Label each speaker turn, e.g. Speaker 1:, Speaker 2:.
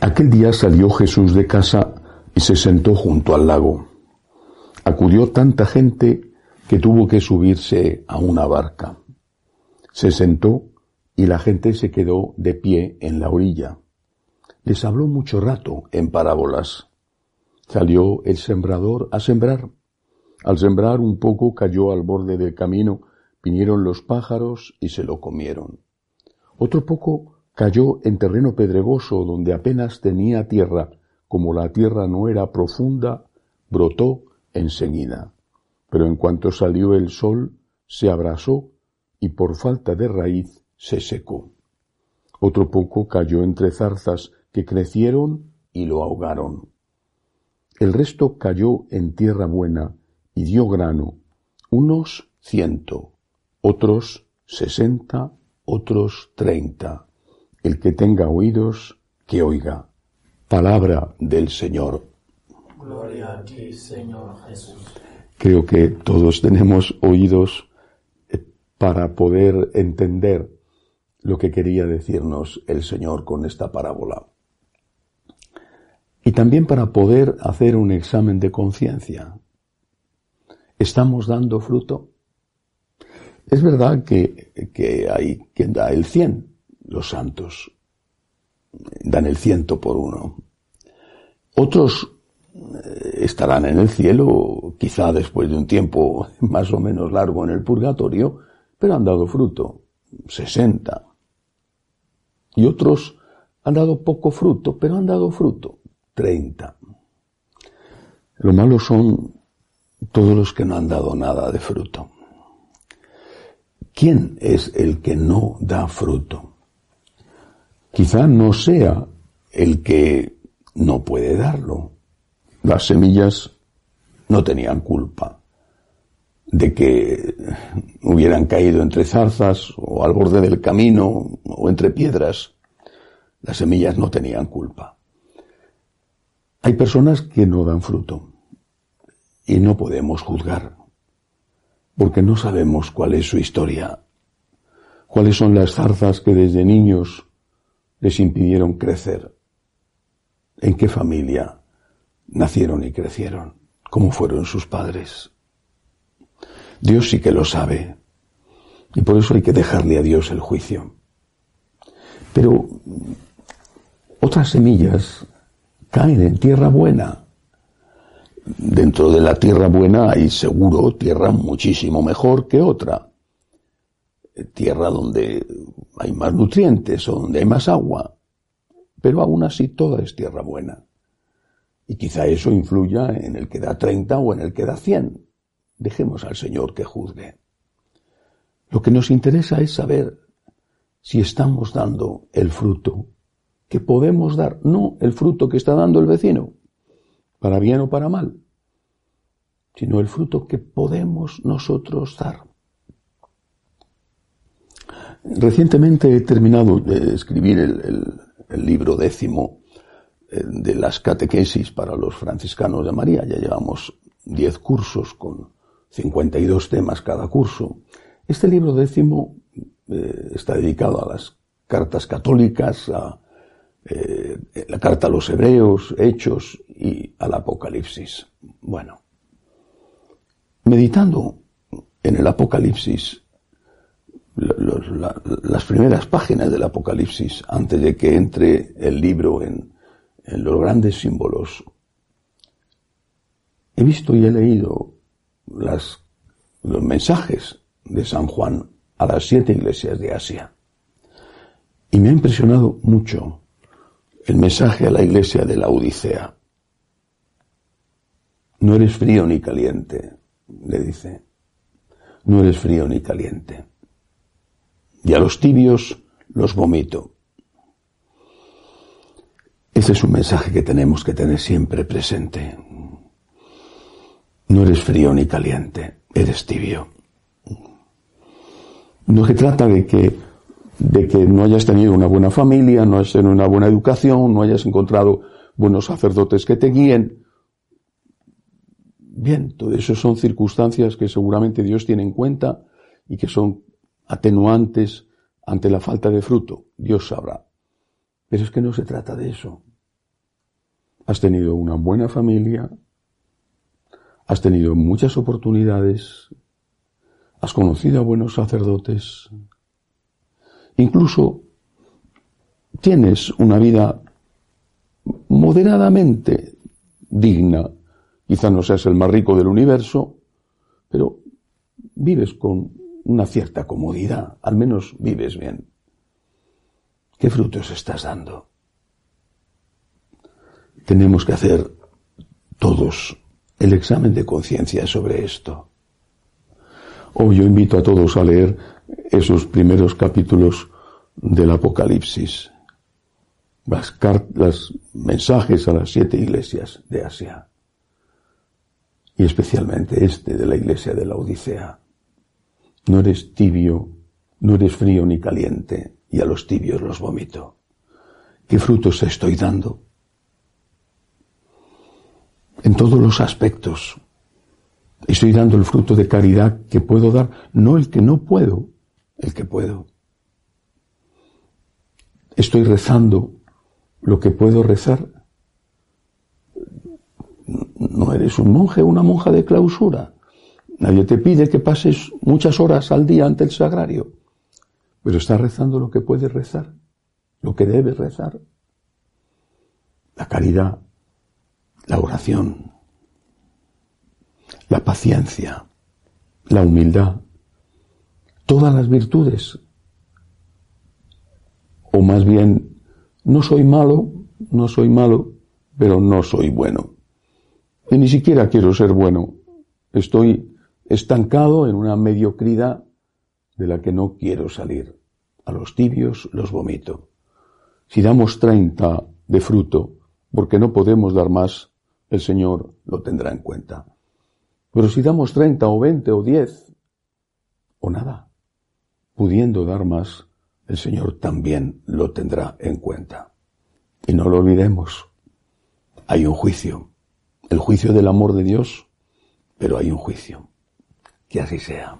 Speaker 1: Aquel día salió Jesús de casa y se sentó junto al lago. Acudió tanta gente que tuvo que subirse a una barca. Se sentó y la gente se quedó de pie en la orilla. Les habló mucho rato en parábolas. Salió el sembrador a sembrar. Al sembrar un poco cayó al borde del camino, vinieron los pájaros y se lo comieron. Otro poco cayó en terreno pedregoso donde apenas tenía tierra, como la tierra no era profunda, brotó enseguida. Pero en cuanto salió el sol, se abrasó y por falta de raíz se secó. Otro poco cayó entre zarzas que crecieron y lo ahogaron. El resto cayó en tierra buena y dio grano, unos ciento, otros sesenta, otros treinta. El que tenga oídos, que oiga. Palabra del Señor.
Speaker 2: Gloria a ti, Señor Jesús.
Speaker 1: Creo que todos tenemos oídos eh, para poder entender lo que quería decirnos el Señor con esta parábola. Y también para poder hacer un examen de conciencia. ¿Estamos dando fruto? Es verdad que, que hay quien da el cien, los santos dan el ciento por uno. Otros eh, estarán en el cielo, quizá después de un tiempo más o menos largo en el purgatorio, pero han dado fruto, sesenta. Y otros han dado poco fruto, pero han dado fruto, treinta. Lo malo son todos los que no han dado nada de fruto. ¿Quién es el que no da fruto? Quizá no sea el que no puede darlo, las semillas no tenían culpa de que hubieran caído entre zarzas o al borde del camino o entre piedras. Las semillas no tenían culpa. Hay personas que no dan fruto y no podemos juzgar porque no sabemos cuál es su historia, cuáles son las zarzas que desde niños les impidieron crecer, en qué familia nacieron y crecieron, cómo fueron sus padres. Dios sí que lo sabe. Y por eso hay que dejarle a Dios el juicio. Pero otras semillas caen en tierra buena. Dentro de la tierra buena hay seguro tierra muchísimo mejor que otra. Tierra donde hay más nutrientes o donde hay más agua. Pero aún así toda es tierra buena. Y quizá eso influya en el que da 30 o en el que da 100. Dejemos al Señor que juzgue. Lo que nos interesa es saber si estamos dando el fruto que podemos dar, no el fruto que está dando el vecino, para bien o para mal, sino el fruto que podemos nosotros dar. Recientemente he terminado de escribir el, libro décimo eh, de las catequesis para los franciscanos de María. Ya llevamos 10 cursos con 52 temas cada curso. Este libro décimo eh, está dedicado a las cartas católicas, a eh, la carta a los hebreos, hechos y al Apocalipsis. Bueno, meditando en el Apocalipsis, las primeras páginas del Apocalipsis, antes de que entre el libro en, los grandes símbolos, he visto y he leído los mensajes de San Juan a las siete iglesias de Asia. Y me ha impresionado mucho el mensaje a la iglesia de la Odisea. No eres frío ni caliente, le dice. No eres frío ni caliente. Y a los tibios los vomito. Ese es un mensaje que tenemos que tener siempre presente. No eres frío ni caliente, eres tibio. No se trata de que, de que no hayas tenido una buena familia, no hayas tenido una buena educación, no hayas encontrado buenos sacerdotes que te guíen. Bien, todo eso son circunstancias que seguramente Dios tiene en cuenta y que son atenuantes ante la falta de fruto. Dios sabrá. Pero es que no se trata de eso. has tenido una buena familia, has tenido muchas oportunidades, has conocido a buenos sacerdotes, incluso tienes una vida moderadamente digna. Quizá no seas el más rico del universo, pero vives con una cierta comodidad, al menos vives bien. ¿Qué frutos estás dando? Tenemos que hacer todos el examen de conciencia sobre esto. Hoy yo invito a todos a leer esos primeros capítulos del Apocalipsis, las, las mensajes a las siete iglesias de Asia, y especialmente este de la iglesia de la Odisea. No eres tibio, no eres frío ni caliente, y a los tibios los vomito. ¿Qué frutos estoy dando? En todos los aspectos. Estoy dando el fruto de caridad que puedo dar, no el que no puedo, el que puedo. Estoy rezando lo que puedo rezar. No eres un monje o una monja de clausura. Nadie te pide que pases muchas horas al día ante el sagrario. Pero estás rezando lo que puedes rezar, lo que debes rezar. La caridad, la oración, la paciencia, la humildad, todas las virtudes. O más bien, no soy malo, no soy malo, pero no soy bueno. Y ni siquiera quiero ser bueno. Estoy estancado en una mediocridad de la que no quiero salir. A los tibios los vomito. Si damos treinta de fruto, porque no podemos dar más, el Señor lo tendrá en cuenta. Pero si damos treinta o veinte o diez, o nada, pudiendo dar más, el Señor también lo tendrá en cuenta. Y no lo olvidemos, hay un juicio, el juicio del amor de Dios, pero hay un juicio. Que así sea.